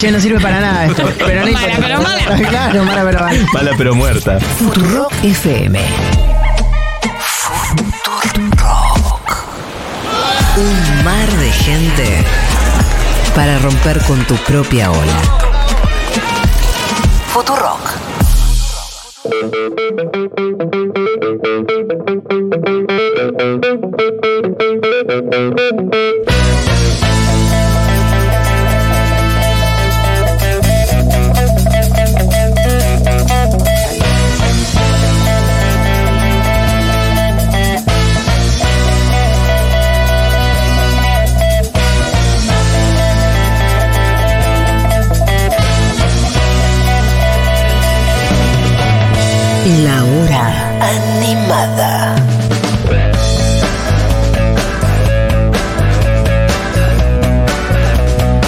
Che, no sirve para nada esto. Pero no Mala, pero mala. Claro, mala, pero mala. Mala pero muerta. Futurock FM. Futurock. Un mar de gente para romper con tu propia ola. Futurock. La hora animada.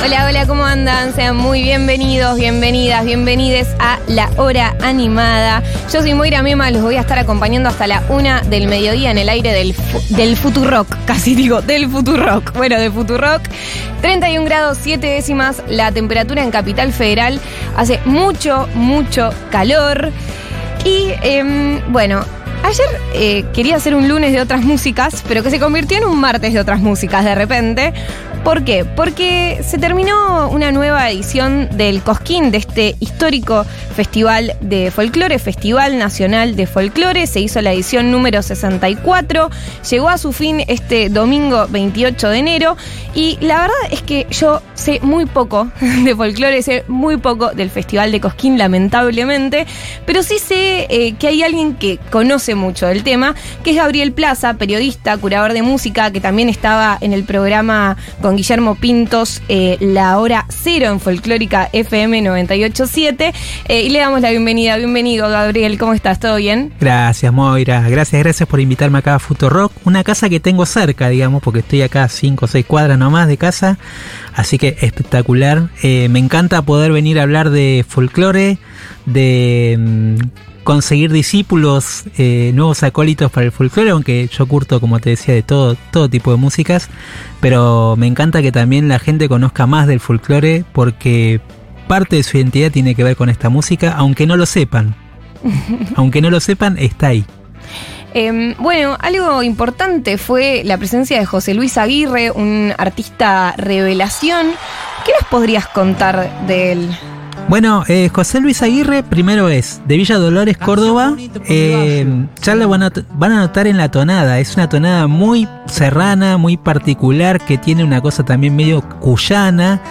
Hola, hola, ¿cómo andan? Sean muy bienvenidos, bienvenidas, bienvenides a La Hora Animada. Yo soy Moira Mema, los voy a estar acompañando hasta la una del mediodía en el aire del, del Futurock, casi digo, del Futurock. Bueno, de Futurock. 31 grados 7 décimas la temperatura en Capital Federal. Hace mucho, mucho calor. Y em, bueno, ayer eh, quería hacer un lunes de otras músicas, pero que se convirtió en un martes de otras músicas de repente. ¿Por qué? Porque se terminó una nueva edición del Cosquín, de este histórico festival de folclore, Festival Nacional de Folclore. Se hizo la edición número 64. Llegó a su fin este domingo 28 de enero. Y la verdad es que yo sé muy poco de folclore, sé muy poco del Festival de Cosquín, lamentablemente. Pero sí sé eh, que hay alguien que conoce mucho del tema, que es Gabriel Plaza, periodista, curador de música, que también estaba en el programa con Guillermo Pintos, eh, La Hora Cero en Folclórica FM 987. Eh, y le damos la bienvenida. Bienvenido, Gabriel. ¿Cómo estás? ¿Todo bien? Gracias, Moira. Gracias, gracias por invitarme acá a Futurock. Una casa que tengo cerca, digamos, porque estoy acá a 5 o 6 cuadras nomás de casa. Así que espectacular. Eh, me encanta poder venir a hablar de folclore, de mm, conseguir discípulos, eh, nuevos acólitos para el folclore, aunque yo curto, como te decía, de todo, todo tipo de músicas. Pero me encanta que también la gente conozca más del folclore porque parte de su identidad tiene que ver con esta música, aunque no lo sepan. Aunque no lo sepan, está ahí. Eh, bueno, algo importante fue la presencia de José Luis Aguirre, un artista revelación. ¿Qué nos podrías contar de él? Bueno, eh, José Luis Aguirre primero es de Villa Dolores, Córdoba. Eh, ya lo van a, van a notar en la tonada. Es una tonada muy serrana, muy particular, que tiene una cosa también medio cuyana.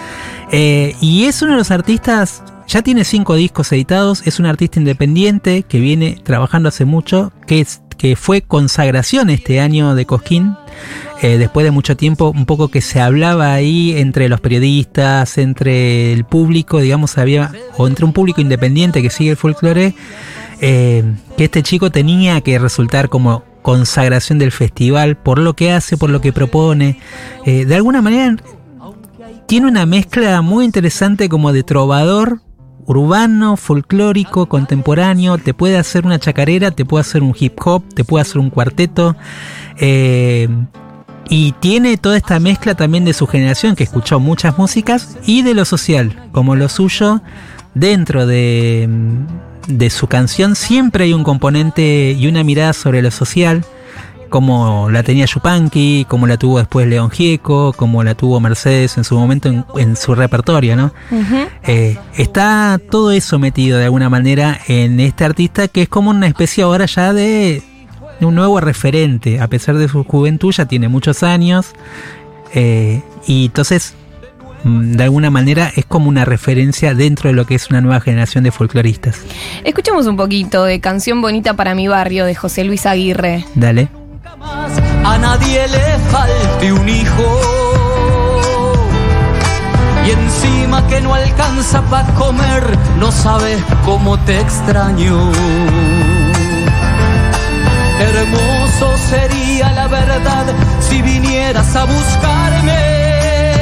Eh, y es uno de los artistas, ya tiene cinco discos editados, es un artista independiente que viene trabajando hace mucho, que, es, que fue consagración este año de Cosquín. Eh, después de mucho tiempo, un poco que se hablaba ahí entre los periodistas, entre el público, digamos, había, o entre un público independiente que sigue el folclore, eh, que este chico tenía que resultar como consagración del festival por lo que hace, por lo que propone. Eh, de alguna manera tiene una mezcla muy interesante como de trovador urbano, folclórico, contemporáneo, te puede hacer una chacarera, te puede hacer un hip hop, te puede hacer un cuarteto. eh, y tiene toda esta mezcla también de su generación, que escuchó muchas músicas, y de lo social, como lo suyo, dentro de, de su canción siempre hay un componente y una mirada sobre lo social, como la tenía Yupanqui, como la tuvo después León Gieco, como la tuvo Mercedes en su momento en, en su repertorio, ¿no? Eh, está todo eso metido de alguna manera en este artista que es como una especie ahora ya de, de un nuevo referente, a pesar de su juventud, ya tiene muchos años, eh, y entonces mm, de alguna manera es como una referencia dentro de lo que es una nueva generación de folcloristas. Escuchemos un poquito de Canción Bonita para mi barrio de José Luis Aguirre. Dale. A nadie le falte un hijo. Y encima que no alcanza para comer, no sabes cómo te extraño. Hermoso sería la verdad si vinieras a buscarme.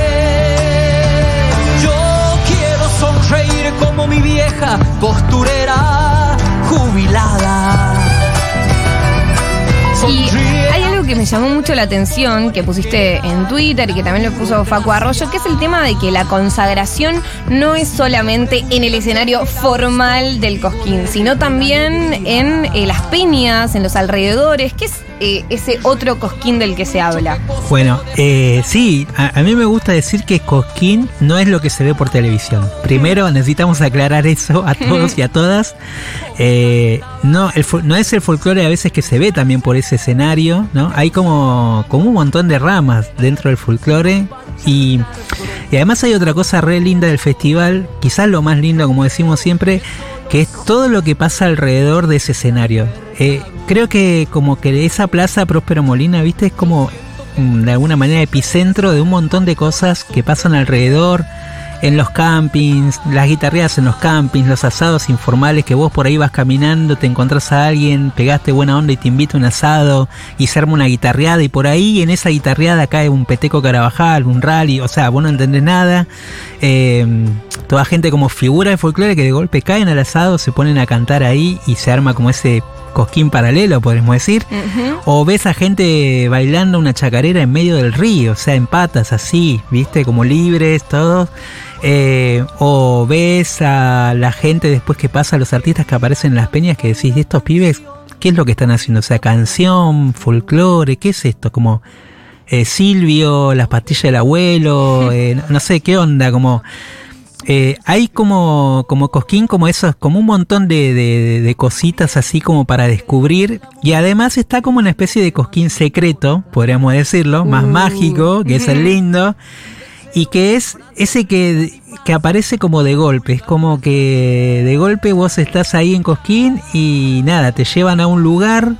Yo quiero sonreír como mi vieja costurera jubilada. Y hay algo que me llamó mucho la atención, que pusiste en Twitter y que también lo puso Facu Arroyo, que es el tema de que la consagración no es solamente en el escenario formal del Cosquín, sino también en eh, las peñas, en los alrededores, que es eh, ese otro Cosquín del que se habla. Bueno, eh, sí, a, a mí me gusta decir que Cosquín no es lo que se ve por televisión. Primero necesitamos aclarar eso a todos y a todas. Eh, no, el no es el folclore a veces que se ve también por ese escenario, ¿no? Hay como, como un montón de ramas dentro del folclore y, y además hay otra cosa re linda del festival, quizás lo más lindo como decimos siempre, que es todo lo que pasa alrededor de ese escenario. Eh, creo que como que esa plaza Próspero Molina, viste, es como mm, de alguna manera epicentro de un montón de cosas que pasan alrededor, en los campings, las guitarreadas en los campings, los asados informales que vos por ahí vas caminando, te encontrás a alguien, pegaste buena onda y te invita un asado y se arma una guitarreada y por ahí en esa guitarreada cae un peteco carabajal, un rally, o sea, vos no entendés nada. Eh, toda gente como figura de folclore que de golpe caen al asado, se ponen a cantar ahí y se arma como ese cosquín paralelo, podemos decir. O ves a gente bailando una chacarera en medio del río, o sea, en patas así, viste, como libres, todos. Eh, o ves a la gente después que pasa, los artistas que aparecen en las peñas, que decís, "¿Y estos pibes, ¿qué es lo que están haciendo? O sea, canción, folclore, ¿qué es esto? Como eh, Silvio, las pastillas del abuelo, eh, no sé qué onda, como... Eh, hay como, como cosquín, como esos, como un montón de, de- de cositas así como para descubrir. Y además está como una especie de cosquín secreto, podríamos decirlo, más Uh. mágico, que es el lindo. Y que es ese que, que aparece como de golpe. Es como que de golpe vos estás ahí en Cosquín y nada, te llevan a un lugar,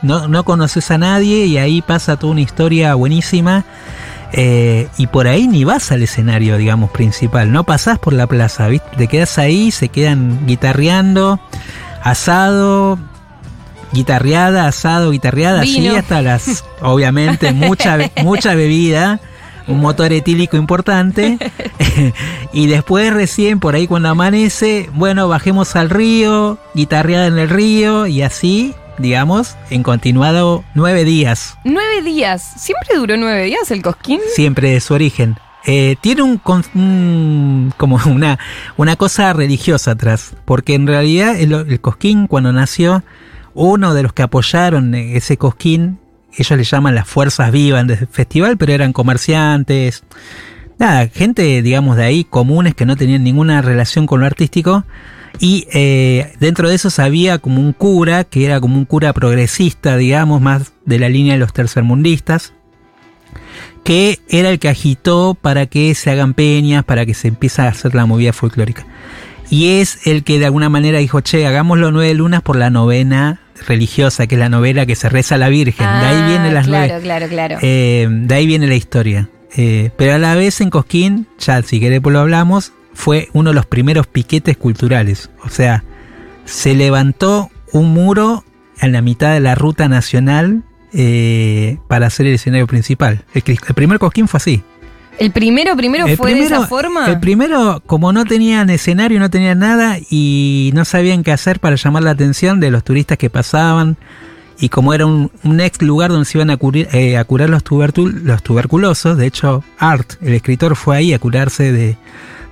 no, no conoces a nadie y ahí pasa toda una historia buenísima. Eh, y por ahí ni vas al escenario, digamos, principal. No pasás por la plaza, ¿viste? Te quedas ahí, se quedan guitarreando, asado, guitarreada, asado, guitarreada, así hasta las, obviamente, mucha, mucha bebida, un motor etílico importante. y después recién, por ahí cuando amanece, bueno, bajemos al río, guitarreada en el río y así, digamos, en continuado nueve días Nueve días. ¿Siempre duró nueve días el Cosquín? siempre de su origen. Eh, tiene un, un- como una, una cosa religiosa atrás, porque en realidad el, el Cosquín cuando nació, uno de los que apoyaron ese Cosquín, ellos le llaman las fuerzas vivas del festival, pero eran comerciantes, nada, gente digamos de ahí, comunes que no tenían ninguna relación con lo artístico. Y eh, dentro de esos había como un cura, que era como un cura progresista, digamos, más de la línea de los tercermundistas, que era el que agitó para que se hagan peñas, para que se empiece a hacer la movida folclórica. Y es el que de alguna manera dijo, che, hagámoslo nueve lunas por la novena religiosa, que es la novela que se reza a la Virgen. de ahí viene las Ah, claro, nueve. claro, claro. Eh, de ahí viene la historia. Eh, pero a la vez en Cosquín, ya si querés pues lo hablamos, fue uno de los primeros piquetes culturales. O sea, se levantó un muro en la mitad de la ruta nacional eh, para hacer el escenario principal. El, primer Cosquín fue así. ¿El primero, primero El fue de esa forma? El primero, como no tenían escenario, no tenían nada y no sabían qué hacer para llamar la atención de los turistas que pasaban. Y como era un, un ex lugar donde se iban a, curir- eh, a curar los, los tuberculosos, de hecho, Art, el escritor, fue ahí a curarse de,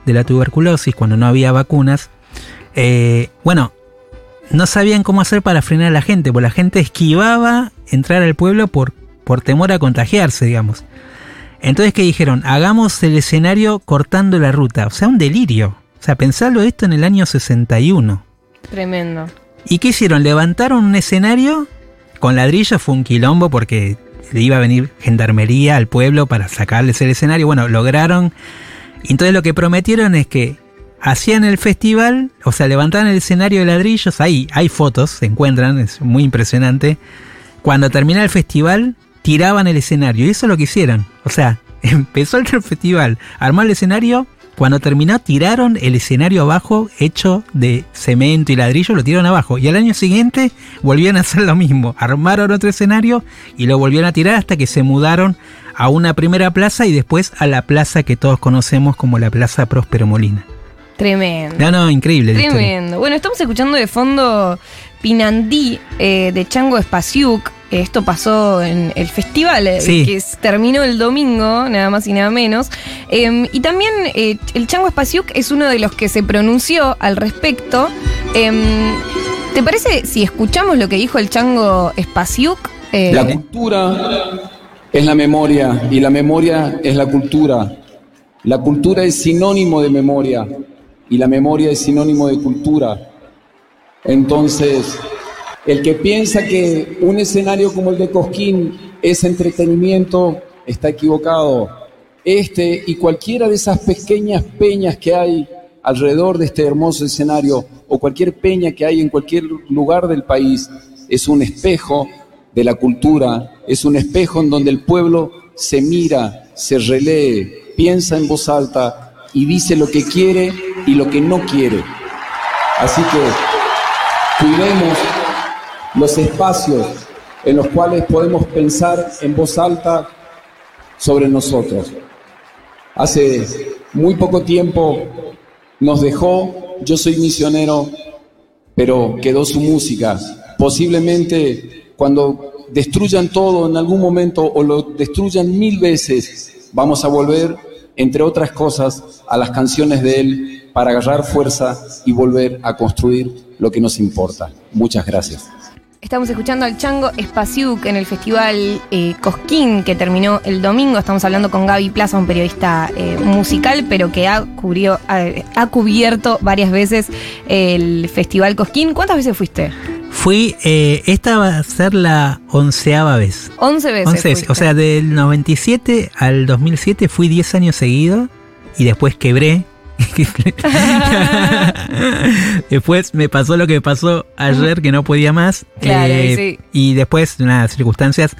de la tuberculosis cuando no había vacunas. Eh, bueno, no sabían cómo hacer para frenar a la gente, porque la gente esquivaba entrar al pueblo por, por temor a contagiarse, digamos. Entonces, ¿qué dijeron? Hagamos el escenario cortando la ruta. O sea, un delirio. O sea, pensarlo esto en el año 61. Tremendo. ¿Y qué hicieron? Levantaron un escenario con ladrillos, fue un quilombo porque le iba a venir gendarmería al pueblo para sacarles el escenario. Bueno, lograron. Entonces lo que prometieron es que hacían el festival, o sea, levantaban el escenario de ladrillos. Ahí hay fotos, se encuentran, es muy impresionante. Cuando termina el festival, tiraban el escenario. Y eso es lo que hicieron. O sea, empezó el festival, armó el escenario. Cuando terminó, tiraron el escenario abajo, hecho de cemento y ladrillo, lo tiraron abajo. Y al año siguiente volvieron a hacer lo mismo. Armaron otro escenario y lo volvieron a tirar hasta que se mudaron a una primera plaza y después a la plaza que todos conocemos como la Plaza Próspero Molina. Tremendo. No, no, increíble. Tremendo. Bueno, estamos escuchando de fondo Pinandí eh, de Chango Espasiuk. esto pasó en el festival, eh, Sí. que terminó el domingo, nada más y nada menos. Eh, y también eh, el Chango Spasiuk es uno de los que se pronunció al respecto. Eh, ¿Te parece si escuchamos lo que dijo el Chango Spasiuk? Eh, La cultura es la memoria y la memoria es la cultura. La cultura es sinónimo de memoria y la memoria es sinónimo de cultura. Entonces, el que piensa que un escenario como el de Cosquín es entretenimiento está equivocado. Este y cualquiera de esas pequeñas peñas que hay alrededor de este hermoso escenario o cualquier peña que hay en cualquier lugar del país es un espejo de la cultura, es un espejo en donde el pueblo se mira, se relee, piensa en voz alta y dice lo que quiere y lo que no quiere. Así que cuidemos los espacios en los cuales podemos pensar en voz alta sobre nosotros. Hace muy poco tiempo nos dejó, yo soy misionero, pero quedó su música. Posiblemente cuando destruyan todo en algún momento o lo destruyan mil veces, vamos a volver, entre otras cosas, a las canciones de él para agarrar fuerza y volver a construir lo que nos importa. Muchas gracias. Estamos escuchando al Chango Spasiuk en el festival eh, Cosquín que terminó el domingo. Estamos hablando con Gaby Plaza, un periodista eh, musical, pero que ha, cubrió- ha cubierto varias veces el festival Cosquín. ¿Cuántas veces fuiste? Fui, eh, esta va a ser la onceava vez. 11 veces. 11 veces. O sea, del 97 al 2007 fui 10 años seguidos y después quebré. después me pasó lo que pasó ayer, que no podía más. eh, Claro, sí. Y después, unas circunstancias.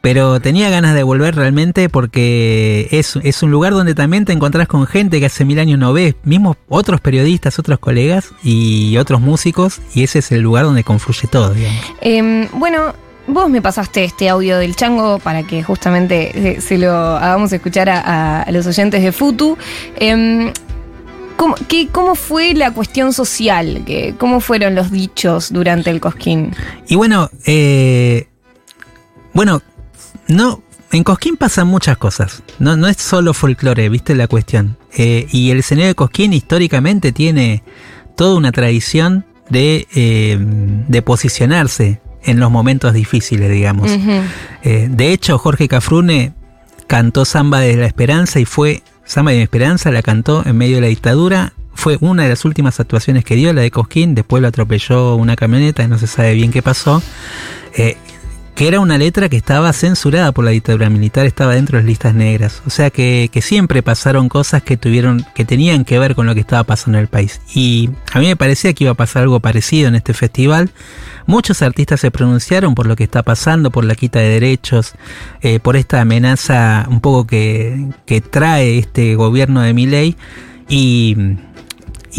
Pero tenía ganas de volver realmente porque es, es un lugar donde también te encontrás con gente que hace mil años no ves, mismos otros periodistas, otros colegas y otros músicos, y ese es el lugar donde confluye todo, digamos. Em, bueno, vos me pasaste este audio del chango para que justamente eh, se lo hagamos escuchar a, los oyentes de Futu. Em, ¿cómo, qué- cómo fue la cuestión social? ¿Qué- ¿Cómo fueron los dichos durante el Cosquín? Y bueno, eh, bueno, no, en Cosquín pasan muchas cosas. No, no es solo folclore, viste la cuestión. Eh, y el escenario de Cosquín históricamente tiene toda una tradición de, eh, de posicionarse en los momentos difíciles, digamos. Eh, de hecho, Jorge Cafrune cantó Samba de la Esperanza y fue, Samba de la Esperanza la cantó en medio de la dictadura. Fue una de las últimas actuaciones que dio, la de Cosquín. Después lo atropelló una camioneta y no se sabe bien qué pasó. Eh, que era una letra que estaba censurada por la dictadura militar, estaba dentro de las listas negras. O sea que, siempre pasaron cosas que tuvieron, que tenían que ver con lo que estaba pasando en el país. Y a mí me parecía que iba a pasar algo parecido en este festival. Muchos artistas se pronunciaron por lo que está pasando, por la quita de derechos, eh, por esta amenaza un poco que, que trae este gobierno de Milei. Y,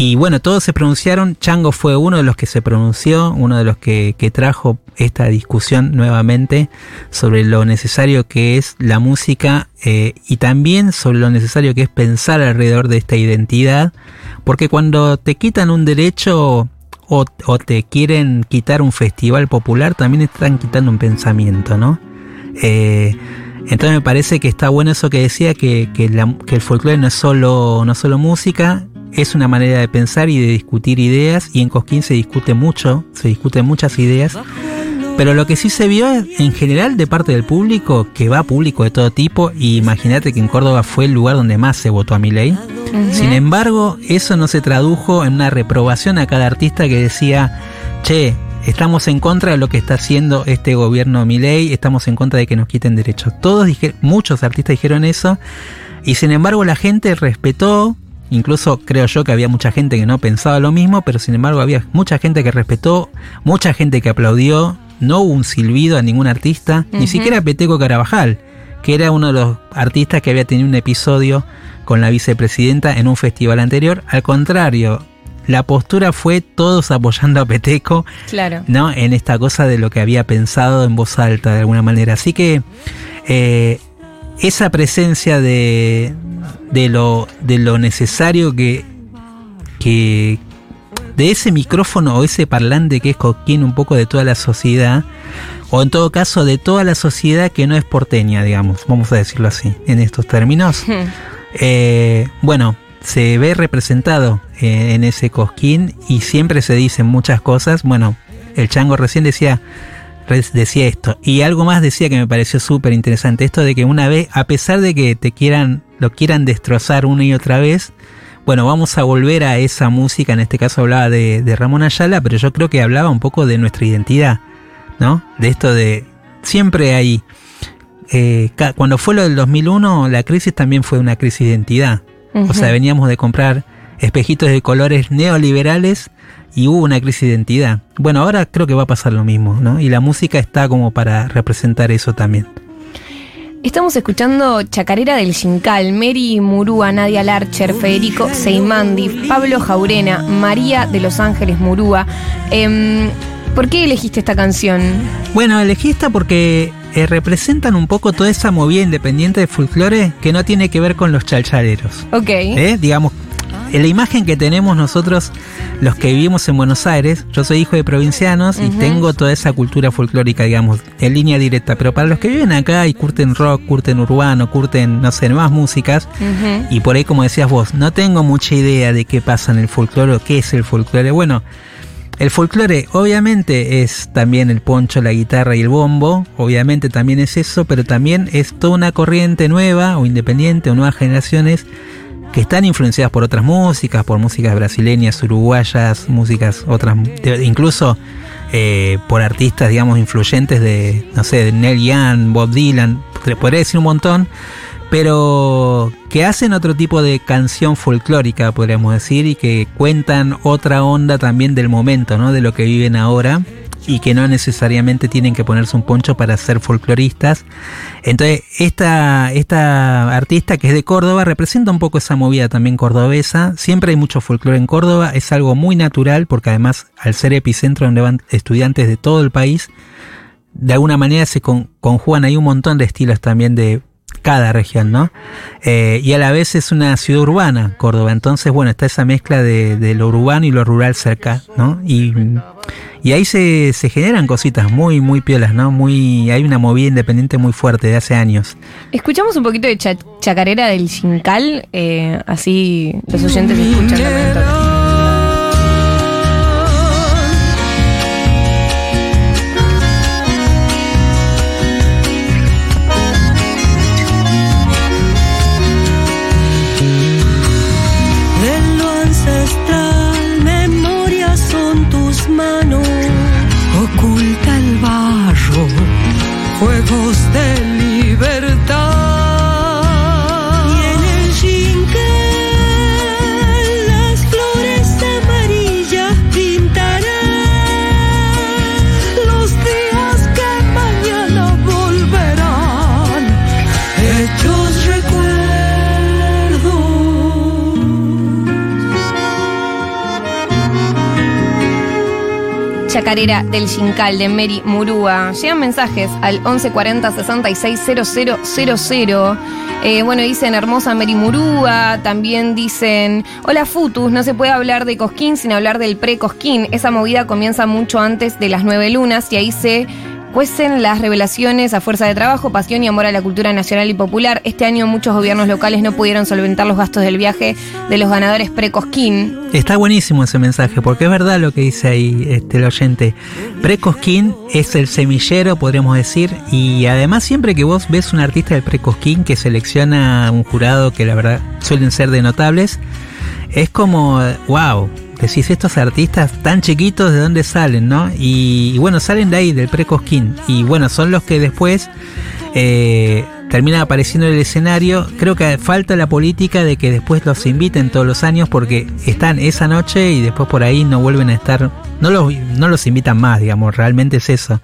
y bueno, todos se pronunciaron. Chango fue uno de los que se pronunció, uno de los que, que trajo esta discusión nuevamente sobre lo necesario que es la música eh, y también sobre lo necesario que es pensar alrededor de esta identidad. Porque cuando te quitan un derecho o, te quieren quitar un festival popular, también están quitando un pensamiento, ¿no? Eh, entonces me parece que está bueno eso que decía, que, que, que el folclore no es solo, no es solo música, es una manera de pensar y de discutir ideas, y en Cosquín se discute mucho, se discuten muchas ideas, pero lo que sí se vio en general de parte del público, que va público de todo tipo, y imagínate que en Córdoba fue el lugar donde más se votó a Milei. Sin embargo, eso no se tradujo en una reprobación a cada artista que decía, che, estamos en contra de lo que está haciendo este gobierno Milei, estamos en contra de que nos quiten derechos. Todos dijeron, muchos artistas dijeron eso, y sin embargo la gente respetó, incluso creo yo que había mucha gente que no pensaba lo mismo, pero sin embargo había mucha gente que respetó, mucha gente que aplaudió, no hubo un silbido a ningún artista, ni siquiera Peteco Carabajal, que era uno de los artistas que había tenido un episodio con la vicepresidenta en un festival anterior. Al contrario, la postura fue todos apoyando a Peteco, Claro. ¿no? En esta cosa de lo que había pensado en voz alta de alguna manera. Así que eh, esa presencia de, de, lo, de lo necesario que, que de ese micrófono o ese parlante que es Cosquín un poco de toda la sociedad, o en todo caso de toda la sociedad que no es porteña, digamos, vamos a decirlo así, en estos términos. Eh, bueno, se ve representado eh, en ese Cosquín y siempre se dicen muchas cosas. Bueno, el chango recién decía decía esto. Y algo más decía que me pareció súper interesante. Esto de que una vez, a pesar de que te quieran, lo quieran destrozar una y otra vez, bueno, vamos a volver a esa música. En este caso hablaba de, de Ramón Ayala, pero yo creo que hablaba un poco de nuestra identidad, ¿no? De esto de siempre hay. eh, cuando fue lo del 2001, la crisis también fue una crisis de identidad. O sea, veníamos de comprar espejitos de colores neoliberales y hubo una crisis de identidad. Bueno, ahora creo que va a pasar lo mismo, ¿no? Y la música está como para representar eso también. Estamos escuchando Chacarera del Jincal, Mary Murúa, Nadia Larcher, Federico Seimandi, Pablo Jaurena, María de Los Ángeles Murúa. Em, ¿Por qué elegiste esta canción? Bueno, elegí esta porque eh, representan un poco toda esa movida independiente de folclore que no tiene que ver con los chalchaleros. Ok. ¿eh? Digamos, la imagen que tenemos nosotros, los que vivimos en Buenos Aires, yo soy hijo de provincianos y tengo toda esa cultura folclórica, digamos, en línea directa. Pero para los que viven acá y curten rock, curten urbano, curten, no sé, nuevas músicas, y por ahí, como decías vos, no tengo mucha idea de qué pasa en el folclore o qué es el folclore. Bueno, el folclore obviamente es también el poncho, la guitarra y el bombo, obviamente también es eso, pero también es toda una corriente nueva o independiente o nuevas generaciones que están influenciadas por otras músicas, por músicas brasileñas, uruguayas, músicas otras, incluso eh, por artistas, digamos, influyentes de, no sé, de Neil Young, Bob Dylan, podría decir un montón, pero que hacen otro tipo de canción folclórica, podríamos decir, y que cuentan otra onda también del momento, ¿no? De lo que viven ahora y que no necesariamente tienen que ponerse un poncho para ser folcloristas. Entonces, esta, esta artista que es de Córdoba representa un poco esa movida también cordobesa. Siempre hay mucho folclore en Córdoba, es algo muy natural porque además al ser epicentro donde van estudiantes de todo el país, de alguna manera se con- conjugan ahí un montón de estilos también de cada región, ¿no? Eh, y a la vez es una ciudad urbana, Córdoba. Entonces, bueno, está esa mezcla de, de lo urbano y lo rural cerca, ¿no? Y, y ahí se, se generan cositas muy, muy piolas, ¿no? Muy, hay una movida independiente muy fuerte de hace años. Escuchamos un poquito de cha- Chacarera del Jincal, eh, así los oyentes escuchan Chacarera del Jincal de Mary Murúa. Llegan mensajes al 1140 660000. Eh, bueno, dicen hermosa Mary Murúa. También dicen, hola Futus, no se puede hablar de Cosquín sin hablar del pre-Cosquín. Esa movida comienza mucho antes de las nueve lunas y ahí se cuecen las revelaciones a fuerza de trabajo, pasión y amor a la cultura nacional y popular. Este año muchos gobiernos locales no pudieron solventar los gastos del viaje de los ganadores pre-Cosquín. Está buenísimo ese mensaje, porque es verdad lo que dice ahí este, el oyente. Precosquín es el semillero, podríamos decir, y además siempre que vos ves un artista del Precosquín que selecciona un jurado que la verdad suelen ser de notables, es como, wow, decís estos artistas tan chiquitos de dónde salen, ¿no? Y, bueno, salen de ahí, del Precosquín, y bueno, son los que después... Eh, terminan apareciendo en el escenario. Creo que falta la política de que después los inviten todos los años porque están esa noche y después por ahí no vuelven a estar. No los, no los invitan más, digamos, realmente es eso.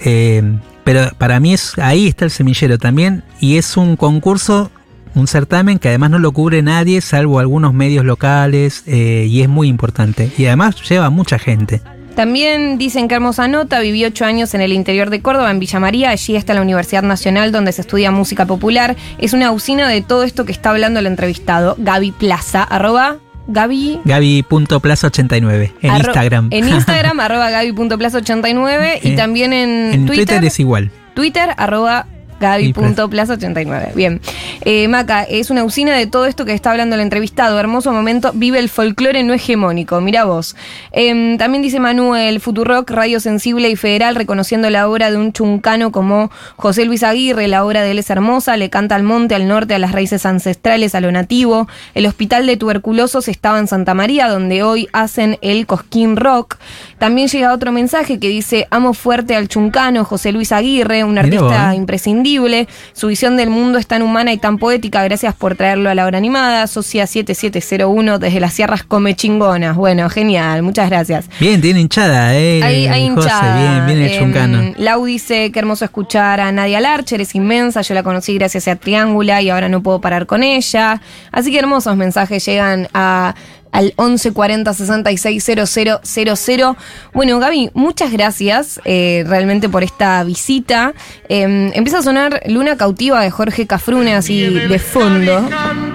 Eh, pero para mí es ahí está el semillero también y es un concurso, un certamen que además no lo cubre nadie salvo algunos medios locales eh, y es muy importante. Y además lleva mucha gente. También dicen que hermosa nota, viví ocho años en el interior de Córdoba, en Villa María, allí está la Universidad Nacional donde se estudia música popular. Es una usina de todo esto que está hablando el entrevistado, Gaby Plaza, arroba Gaby. Gaby.plaza89 en arro- Instagram. En Instagram, arroba gaby.plaza89 y Eh, también en, en Twitter, es igual. Twitter, arroba gaby.plaza89. Bien. Eh, Maca, es una usina de todo esto que está hablando el entrevistado. Hermoso momento. Vive el folclore no hegemónico. Mira vos. Em, también dice Manuel, Futurock, Radio Sensible y Federal, reconociendo la obra de un chuncano como José Luis Aguirre. La obra de él es hermosa. Le canta al monte, al norte, a las raíces ancestrales, a lo nativo. El hospital de tuberculosos estaba en Santa María, donde hoy hacen el Cosquín Rock. También llega otro mensaje que dice: Amo fuerte al chuncano, José Luis Aguirre, un artista vos. imprescindible. Su visión del mundo es tan humana y tan poética. Gracias por traerlo a la hora animada. Socia 7701 desde las sierras Come Chingonas. Bueno, genial. Muchas gracias. Bien, tiene hinchada, eh. Hay, hay José, hinchada. bien, bien el chuncano. Lau dice que hermoso escuchar a Nadia Larcher, es inmensa, yo la conocí gracias a Triángula y ahora no puedo parar con ella. Así que hermosos mensajes llegan a al 1140 660000. Bueno, Gaby, muchas gracias eh, realmente por esta visita. Eh, empieza a sonar Luna Cautiva de Jorge Cafrune así de fondo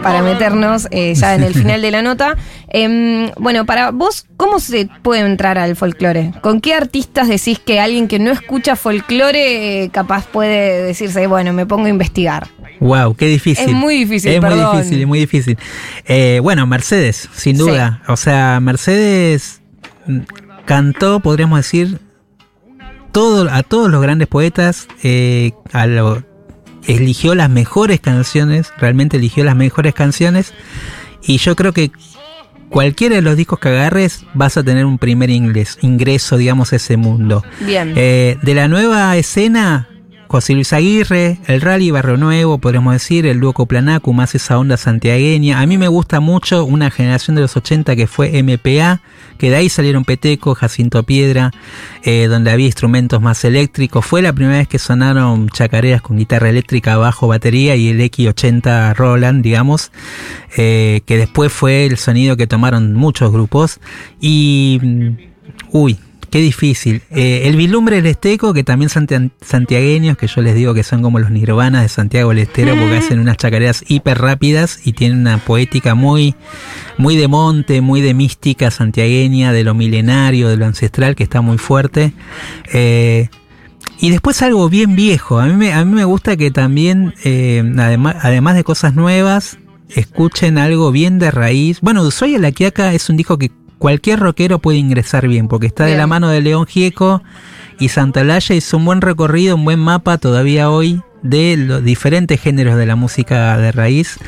para meternos eh, ya en el final de la nota. Eh, bueno, para vos, ¿cómo se puede entrar al folclore? ¿Con qué artistas decís que alguien que no escucha folclore eh, capaz puede decirse, bueno, me pongo a investigar? Wow, qué difícil. Es muy difícil, Es perdón. muy difícil, es muy difícil. Eh, bueno, Mercedes, sin Sí. duda. O sea, Mercedes cantó, podríamos decir, todo, a todos los grandes poetas, eh, a lo- eligió las mejores canciones, realmente eligió las mejores canciones. Y yo creo que cualquiera de los discos que agarres vas a tener un primer ingreso, ingreso digamos, a ese mundo. Bien. Eh, de la nueva escena, José Luis Aguirre, el Rally Barrio Nuevo, podríamos decir, el dúo Coplanacu, más esa onda santiagueña. A mí me gusta mucho una generación de los 80 que fue MPA, que de ahí salieron Peteco, Jacinto Piedra, eh, donde había instrumentos más eléctricos. Fue la primera vez que sonaron chacareras con guitarra eléctrica, bajo, batería y el X80 Roland, digamos, eh, que después fue el sonido que tomaron muchos grupos. Y... mm, Uy, qué difícil. Eh, el Vilumbre del Esteco, que también santia- santiagueños, que yo les digo que son como los nirvanas de Santiago del Estero, porque hacen unas chacareras hiper rápidas y tienen una poética muy, muy de monte, muy de mística santiagueña, de lo milenario, de lo ancestral, que está muy fuerte. Eh, y después algo bien viejo. A mí me, a mí me gusta que también, eh, además, además de cosas nuevas, escuchen algo bien de raíz. Bueno, Ushuaia La Quiaca es un disco que cualquier rockero puede ingresar bien, porque está de la mano de León Gieco y Santalaya hizo un buen recorrido, un buen mapa todavía hoy de los diferentes géneros de la música de raíz.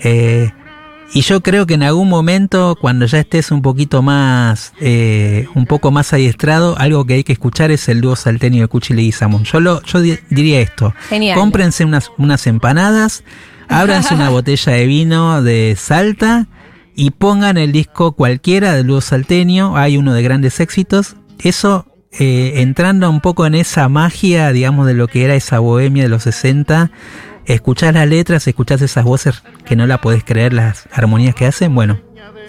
Eh, y yo creo que en algún momento, cuando ya estés un poquito más, eh, un poco más adiestrado, algo que hay que escuchar es el dúo salteño de Cuchi Leguizamón. Yo lo, yo di- diría esto. Genial. Cómprense unas, unas empanadas, ábranse una botella de vino de Salta y pongan el disco cualquiera del dúo salteño. Hay uno de grandes éxitos. Eso, eh, entrando un poco en esa magia, digamos, de lo que era esa bohemia de los 60, escuchás las letras, escuchás esas voces que no la podés creer, las armonías que hacen, bueno,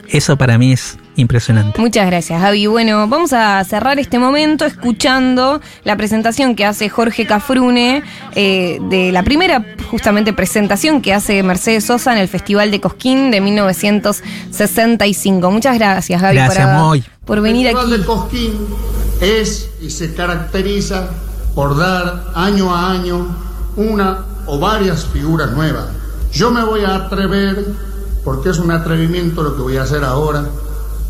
eso para mí es impresionante. Muchas gracias, Javi. Bueno, vamos a cerrar este momento escuchando la presentación que hace Jorge Cafrune eh, de la primera, justamente, presentación que hace Mercedes Sosa en el Festival de Cosquín de 1965. Muchas gracias, Javi, Gracias, por, Moy. por venir El Festival aquí. de Cosquín es y se caracteriza por dar año a año una o varias figuras nuevas. Yo me voy a atrever, porque es un atrevimiento lo que voy a hacer ahora,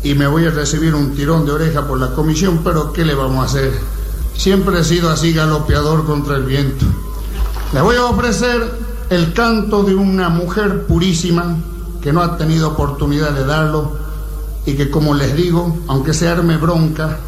y me voy a recibir un tirón de oreja por la comisión, pero ¿qué le vamos a hacer? Siempre he sido así galopeador contra el viento. Le voy a ofrecer el canto de una mujer purísima que no ha tenido oportunidad de darlo y que como les digo, aunque se arme bronca,